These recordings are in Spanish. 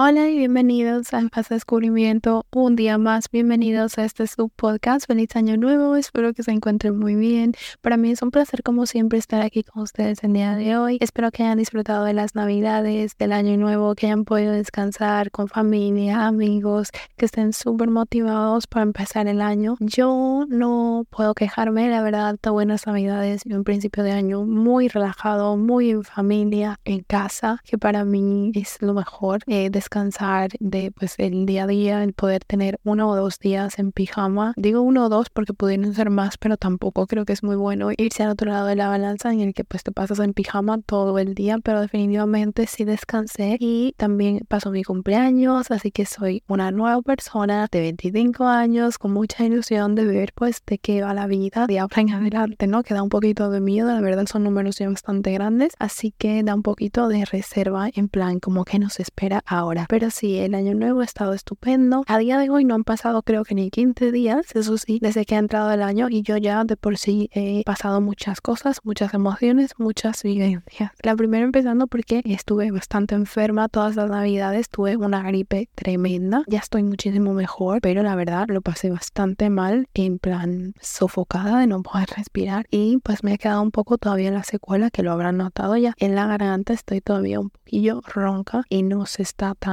Hola y bienvenidos a Paz Descubrimiento. Un día más, bienvenidos a este subpodcast. Feliz año nuevo, espero que se encuentren muy bien. Para mí es un placer como siempre estar aquí con ustedes el día de hoy. Espero que hayan disfrutado de las navidades, del año nuevo, que hayan podido descansar con familia, amigos, que estén súper motivados para empezar el año. Yo no puedo quejarme, la verdad, de buenas navidades y un principio de año muy relajado, muy en familia, en casa, que para mí es lo mejor. Eh, descansar de pues el día a día, el poder tener uno o dos días en pijama. Digo uno o dos porque pudieron ser más, pero tampoco creo que es muy bueno irse al otro lado de la balanza en el que pues te pasas en pijama todo el día, pero definitivamente sí descansé y también pasó mi cumpleaños, así que soy una nueva persona de 25 años con mucha ilusión de ver pues de qué va la vida de ahora en adelante, ¿no? Que da un poquito de miedo, la verdad son números ya bastante grandes, así que da un poquito de reserva en plan como que nos espera ahora. Pero sí, el año nuevo ha estado estupendo. A día de hoy no han pasado creo que ni 15 días, eso sí, desde que ha entrado el año y yo ya de por sí he pasado muchas cosas, muchas emociones, muchas vivencias. La primera empezando porque estuve bastante enferma todas las navidades, tuve una gripe tremenda. Ya estoy muchísimo mejor, pero la verdad lo pasé bastante mal, en plan sofocada de no poder respirar y pues me ha quedado un poco todavía la secuela que lo habrán notado ya. En la garganta estoy todavía un poquillo ronca y no se está tan,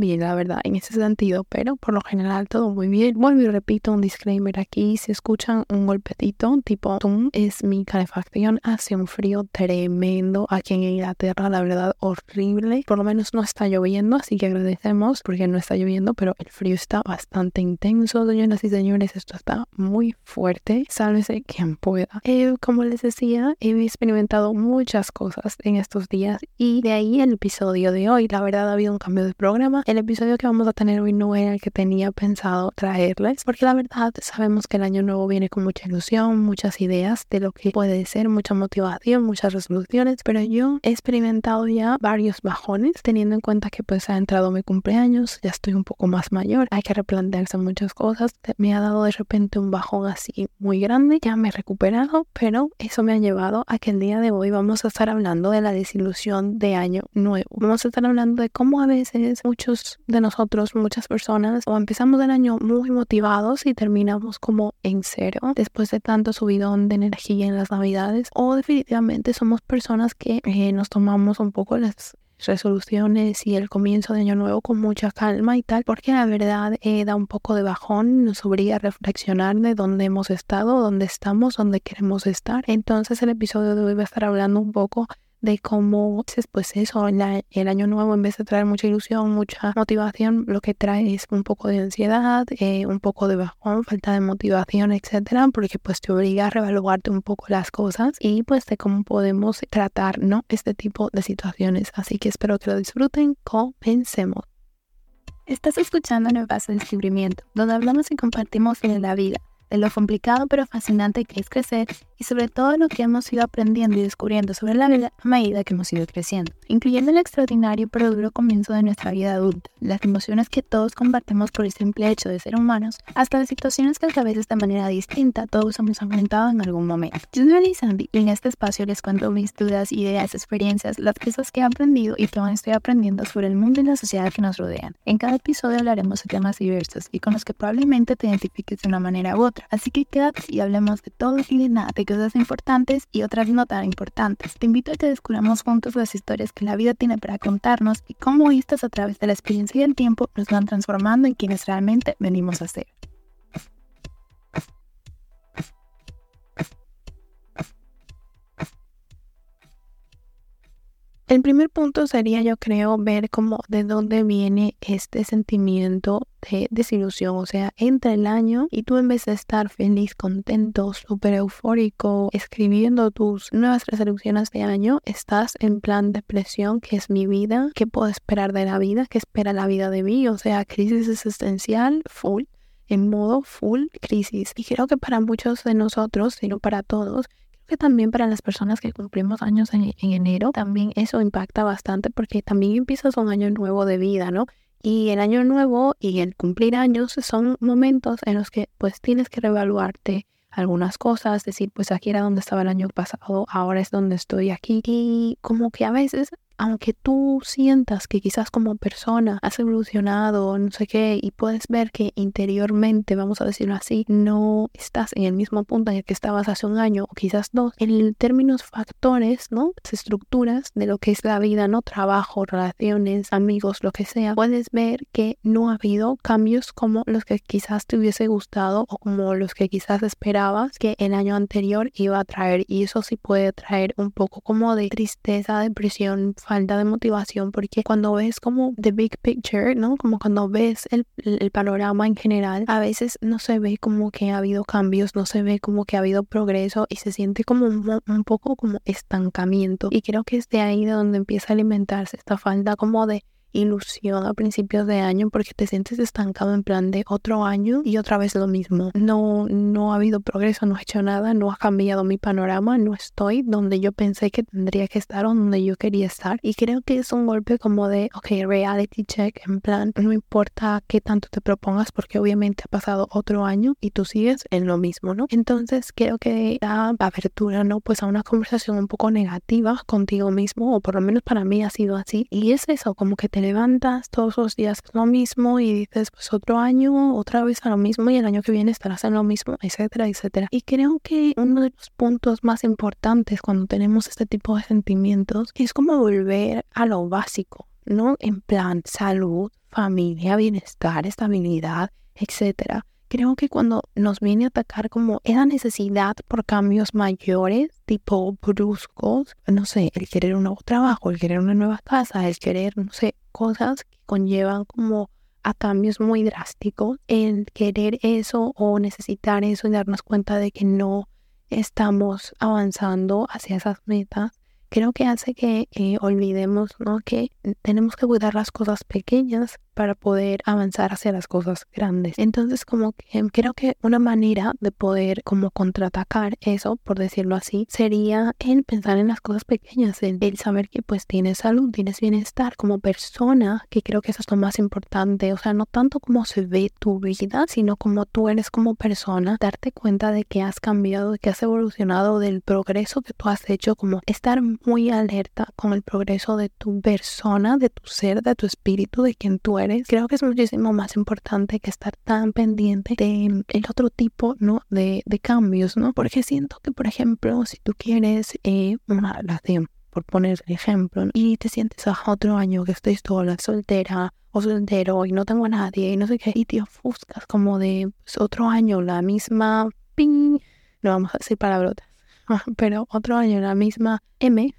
bien, la verdad, en ese sentido, pero por lo general todo muy bien. Vuelvo y repito un disclaimer aquí, si escuchan un golpetito tipo tum, es mi calefacción, hace un frío tremendo aquí en Inglaterra, la verdad, horrible. Por lo menos no está lloviendo, así que agradecemos porque no está lloviendo, pero el frío está bastante intenso, señoras y señores, esto está muy fuerte, sálvese quien pueda. Eh, como les decía, he experimentado muchas cosas en estos días y de ahí el episodio de hoy, la verdad ha habido un cambio programa. El episodio que vamos a tener hoy no era el que tenía pensado traerles, porque la verdad sabemos que el año nuevo viene con mucha ilusión, muchas ideas de lo que puede ser, mucha motivación, muchas resoluciones, pero yo he experimentado ya varios bajones, teniendo en cuenta que pues ha entrado mi cumpleaños, ya estoy un poco más mayor, hay que replantearse muchas cosas, me ha dado de repente un bajón así muy grande, ya me he recuperado, pero eso me ha llevado a que el día de hoy vamos a estar hablando de la desilusión de año nuevo, vamos a estar hablando de cómo a veces muchos de nosotros, muchas personas, o empezamos el año muy motivados y terminamos como en cero después de tanto subidón de energía en las navidades, o definitivamente somos personas que eh, nos tomamos un poco las resoluciones y el comienzo de año nuevo con mucha calma y tal, porque la verdad eh, da un poco de bajón, nos obliga a reflexionar de dónde hemos estado, dónde estamos, dónde queremos estar. Entonces el episodio de hoy va a estar hablando un poco de cómo, pues eso, el año nuevo en vez de traer mucha ilusión, mucha motivación, lo que trae es un poco de ansiedad, eh, un poco de bajón, falta de motivación, etcétera, porque pues te obliga a revaluarte un poco las cosas y pues de cómo podemos tratar, ¿no? Este tipo de situaciones. Así que espero que lo disfruten. Comencemos. Estás escuchando Nuevas Descubrimiento, donde hablamos y compartimos de la vida de lo complicado pero fascinante que es crecer y sobre todo lo que hemos ido aprendiendo y descubriendo sobre la vida a medida que hemos ido creciendo, incluyendo el extraordinario pero duro comienzo de nuestra vida adulta, las emociones que todos compartimos por el simple hecho de ser humanos, hasta las situaciones que a veces de manera distinta todos hemos enfrentado en algún momento. Yo soy Sandy y en este espacio les cuento mis dudas, ideas, experiencias, las cosas que he aprendido y que aún estoy aprendiendo sobre el mundo y la sociedad que nos rodean. En cada episodio hablaremos de temas diversos y con los que probablemente te identifiques de una manera u otra Así que quédate y hablemos de todo y de nada, de cosas importantes y otras no tan importantes. Te invito a que descubramos juntos las historias que la vida tiene para contarnos y cómo estas a través de la experiencia y el tiempo nos van transformando en quienes realmente venimos a ser. El primer punto sería, yo creo, ver cómo de dónde viene este sentimiento de desilusión. O sea, entra el año y tú en vez de estar feliz, contento, súper eufórico, escribiendo tus nuevas resoluciones de año, estás en plan depresión, que es mi vida, qué puedo esperar de la vida, qué espera la vida de mí. O sea, crisis existencial full en modo full crisis. Y creo que para muchos de nosotros, sino para todos, que también para las personas que cumplimos años en, enero, también eso impacta bastante porque también empiezas un año nuevo de vida, ¿no? Y el año nuevo y el cumplir años son momentos en los que pues tienes que reevaluarte algunas cosas, decir pues aquí era donde estaba el año pasado, ahora es donde estoy aquí. Y como que a veces aunque tú sientas que quizás como persona has evolucionado, no sé qué, y puedes ver que interiormente, vamos a decirlo así, no estás en el mismo punto en el que estabas hace un año o quizás dos, en términos factores, ¿no? Estructuras de lo que es la vida, ¿no? Trabajo, relaciones, amigos, lo que sea, puedes ver que no ha habido cambios como los que quizás te hubiese gustado o como los que quizás esperabas que el año anterior iba a traer y eso sí puede traer un poco como de tristeza, depresión, falta de motivación, porque cuando ves como the big picture, ¿no? Como cuando ves el, el panorama en general, a veces no se ve como que ha habido cambios, no se ve como que ha habido progreso y se siente como un, un poco como estancamiento. Y creo que es de ahí de donde empieza a alimentarse esta falta como de ilusión a principios de año porque te sientes estancado en plan de otro año y otra vez lo mismo. No, no ha habido progreso, no he hecho nada, no ha cambiado mi panorama, no estoy donde yo pensé que tendría que estar o donde yo quería estar. Y creo que es un golpe como de, ok, reality check, en plan, no importa qué tanto te propongas porque obviamente ha pasado otro año y tú sigues en lo mismo, ¿no? Entonces creo que da apertura, ¿no? Pues a una conversación un poco negativa contigo mismo, o por lo menos para mí ha sido así. Y es eso, como que te levantas todos los días lo mismo y dices, pues otro año, otra vez a lo mismo y el año que viene estarás en lo mismo, etcétera, etcétera. Y creo que uno de los puntos más importantes cuando tenemos este tipo de sentimientos es como volver a lo básico, ¿no? En plan salud, familia, bienestar, estabilidad, etcétera creo que cuando nos viene a atacar como esa necesidad por cambios mayores, tipo bruscos, no sé, el querer un nuevo trabajo, el querer una nueva casa, el querer, no sé, cosas que conllevan como a cambios muy drásticos, el querer eso o necesitar eso y darnos cuenta de que no estamos avanzando hacia esas metas, creo que hace que eh, olvidemos ¿no? que tenemos que cuidar las cosas pequeñas para poder avanzar hacia las cosas grandes. Entonces, como que creo que una manera de poder como contraatacar eso, por decirlo así, sería el pensar en las cosas pequeñas, el, saber que pues tienes salud, tienes bienestar como persona, que creo que eso es lo más importante, o sea, no tanto como se ve tu vida, sino como tú eres como persona, darte cuenta de que has cambiado, de que has evolucionado, del progreso que tú has hecho, como estar muy alerta con el progreso de tu persona, de tu ser, de tu espíritu, de quien tú eres creo que es muchísimo más importante que estar tan pendiente de mm, otro tipo, ¿no? De, de cambios, ¿no? Porque siento que, por ejemplo, si tú quieres eh, una relación, por poner el ejemplo, y te sientes a otro año que estoy sola, soltera o soltero y no tengo a nadie y no sé qué, y te ofuscas como de pues, otro año la misma ping, no vamos a decir palabrotas, pero otro año la misma M,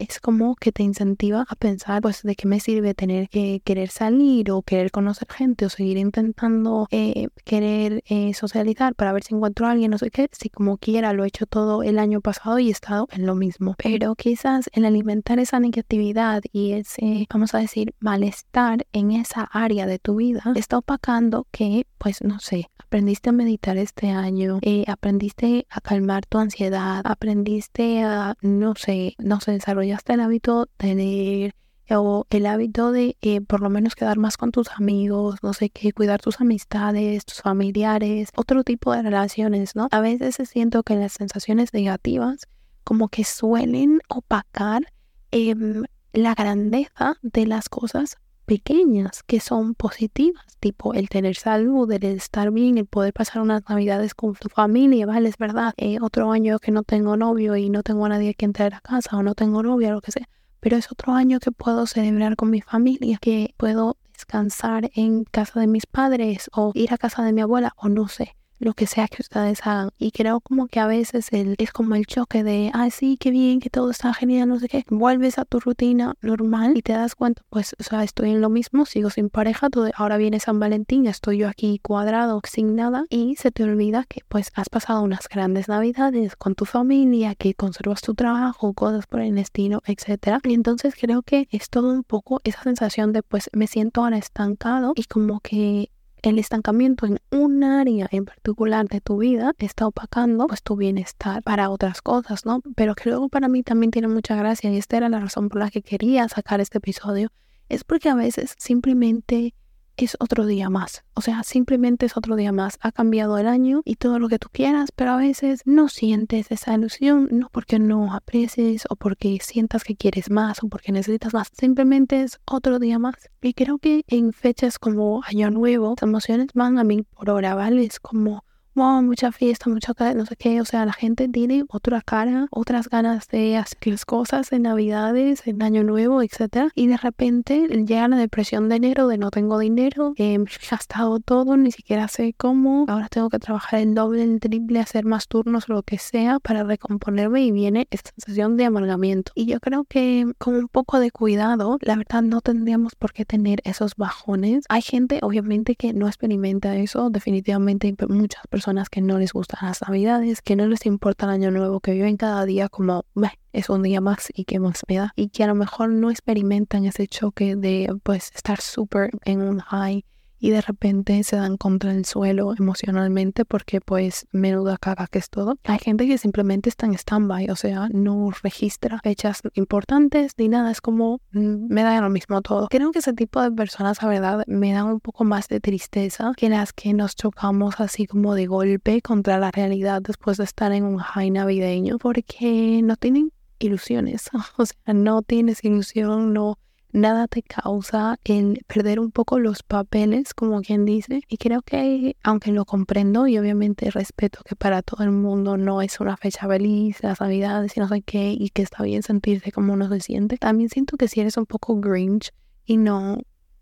es como que te incentiva a pensar, pues, de qué me sirve tener que querer salir o querer conocer gente o seguir intentando eh, querer eh, socializar para ver si encuentro a alguien, no sé qué, si como quiera lo he hecho todo el año pasado y he estado en lo mismo. Pero quizás el alimentar esa negatividad y ese, vamos a decir, malestar en esa área de tu vida está opacando que, pues, no sé, aprendiste a meditar este año, eh, aprendiste a calmar tu ansiedad, aprendiste a, no sé, no sé, desarrollar hasta el hábito de leer o el hábito de eh, por lo menos quedar más con tus amigos, no sé qué, cuidar tus amistades, tus familiares, otro tipo de relaciones, ¿no? A veces siento que las sensaciones negativas como que suelen opacar em, la grandeza de las cosas pequeñas que son positivas, tipo el tener salud, el estar bien, el poder pasar unas navidades con tu familia, ¿vale? Es verdad, eh, otro año que no tengo novio y no tengo a nadie que entrar a casa o no tengo novia, lo que sea, pero es otro año que puedo celebrar con mi familia, que puedo descansar en casa de mis padres o ir a casa de mi abuela o no sé lo que sea que ustedes hagan. Y creo como que a veces el, es como el choque de, ah, sí, qué bien, que todo está genial, no sé qué. Vuelves a tu rutina normal y te das cuenta, pues, o sea, estoy en lo mismo, sigo sin pareja, todo, ahora viene San Valentín, estoy yo aquí cuadrado, sin nada, y se te olvida que, pues, has pasado unas grandes navidades con tu familia, que conservas tu trabajo, cosas por el estilo, etcétera. Y entonces creo que es todo un poco esa sensación de, pues, me siento ahora estancado y como que el estancamiento en un área en particular de tu vida está opacando pues tu bienestar para otras cosas, ¿no? Pero que para mí también tiene mucha gracia y esta era la razón por la que quería sacar este episodio, es porque a veces simplemente es otro día más. O sea, simplemente es otro día más. Ha cambiado el año y todo lo que tú quieras, pero a veces no sientes esa ilusión, no porque no aprecies o porque sientas que quieres más o porque necesitas más. Simplemente es otro día más. Y creo que en fechas como Año Nuevo, las emociones van a mil por hora, ¿vale? Es como wow, mucha fiesta, mucha no sé qué. O sea, la gente tiene otra cara, otras ganas de hacer las cosas en Navidades, en Año Nuevo, etc. Y de repente llega la depresión de enero de no tengo dinero, eh, he gastado todo, ni siquiera sé cómo. Ahora tengo que trabajar el doble, el triple, hacer más turnos, lo que sea, para recomponerme y viene esta sensación de amargamiento. Y yo creo que con un poco de cuidado, la verdad no tendríamos por qué tener esos bajones. Hay gente, obviamente, que no experimenta eso, definitivamente muchas personas que no les gustan las navidades, que no les importa el año nuevo, que viven cada día como, es un día más y que más me da, y que a lo mejor no experimentan ese choque de pues estar súper en un high y de repente se dan contra el suelo emocionalmente porque pues menuda caga que es todo. Hay gente que simplemente está en stand-by, o sea, no registra fechas importantes ni nada, es como mm, me da lo mismo todo. Creo que ese tipo de personas, la verdad, me dan un poco más de tristeza que las que nos chocamos así como de golpe contra la realidad después de estar en un high navideño porque no tienen ilusiones, o sea, no tienes ilusión, no nada te causa el perder un poco los papeles, como quien dice. Y creo que, aunque lo comprendo y obviamente respeto que para todo el mundo no es una fecha feliz, las navidades y no sé qué, y que está bien sentirse como uno se siente, también siento que si eres un poco grinch y no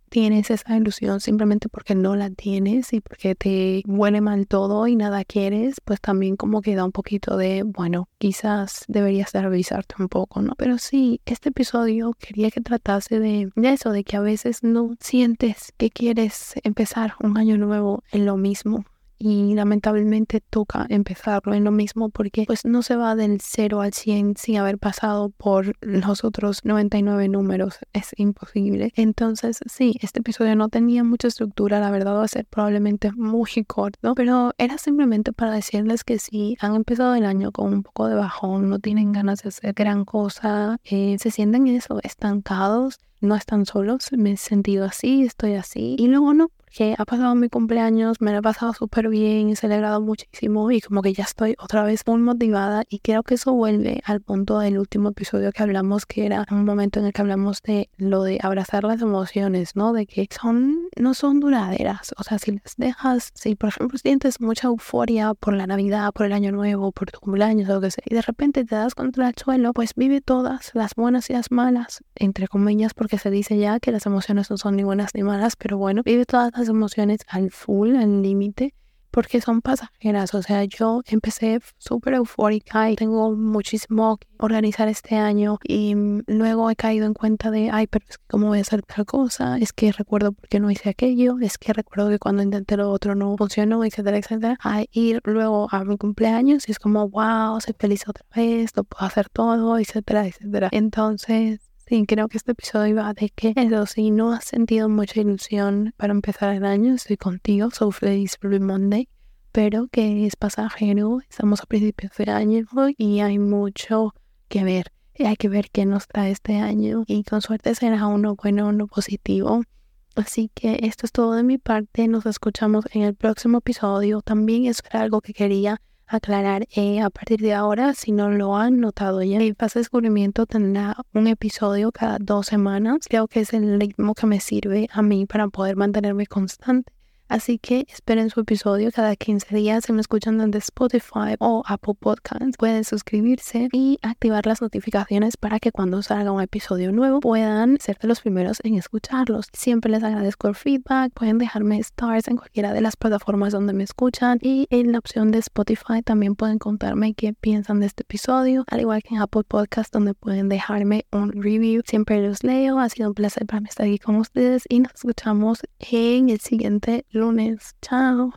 tienes esa ilusión simplemente porque no la tienes y porque te huele mal todo y nada quieres, pues también como que da un poquito de, bueno, quizás deberías de revisarte un poco, ¿no? Pero sí, este episodio quería que tratase de, de eso, de que a veces no sientes que quieres empezar un año nuevo en lo mismo y lamentablemente toca empezarlo en lo mismo porque pues no se va del 0 al 100 sin haber pasado por los otros 99 números, es imposible. Entonces sí, este episodio no tenía mucha estructura, la verdad va a ser probablemente muy corto, pero era simplemente para decirles que si han empezado el año con un poco de bajón, no tienen ganas de hacer gran cosa, eh, se sienten eso, estancados, no están solos, me he sentido así, estoy así. Y luego no, porque ha pasado mi cumpleaños, me lo he pasado súper bien, he celebrado muchísimo y como que ya estoy otra vez muy motivada y creo que eso vuelve al punto del último episodio que hablamos, que era un momento en el que hablamos de lo de abrazar las emociones, ¿no? De que son, no son duraderas, o sea, si las dejas, si por ejemplo sientes mucha euforia por la Navidad, por el Año Nuevo, por tu cumpleaños o lo que sea, y de repente te das contra el suelo, pues vive todas, las buenas y las malas, entre comillas, porque que se dice ya que las emociones no son ni buenas ni malas, pero bueno, vive todas las emociones al full, al límite, porque son pasajeras. O sea, yo empecé súper eufórica y tengo muchísimo que organizar este año y luego he caído en cuenta de, ay, pero es que cómo voy a hacer tal cosa, es que recuerdo por qué no hice aquello, es que recuerdo que cuando intenté lo otro no funcionó, etcétera, etcétera. A ir luego a mi cumpleaños y es como, wow, soy feliz otra vez, lo puedo hacer todo, etcétera, etcétera. Entonces, Sí, creo que este episodio va de que eso, si no has sentido mucha ilusión para empezar el año, estoy contigo, feliz Blue Monday, pero que es pasajero, estamos a principios de año y hay mucho que ver. Y hay que ver qué nos trae este año y con suerte será uno bueno, uno positivo. Así que esto es todo de mi parte. Nos escuchamos en el próximo episodio. También es algo que quería aclarar eh, a partir de ahora, si no lo han notado ya, el Paz Descubrimiento tendrá un episodio cada dos semanas. Creo que es el ritmo que me sirve a mí para poder mantenerme constante. Así que esperen su episodio cada 15 días. Si me escuchan desde Spotify o Apple Podcasts, pueden suscribirse y activar las notificaciones para que cuando salga un episodio nuevo puedan ser de los primeros en escucharlos. Siempre les agradezco el feedback. Pueden dejarme stars en cualquiera de las plataformas donde me escuchan y en la opción de Spotify también pueden contarme qué piensan de este episodio, al igual que en Apple Podcasts donde pueden dejarme un review. Siempre los leo. Ha sido un placer para mí estar aquí con ustedes y nos escuchamos en el siguiente lunes. Chao.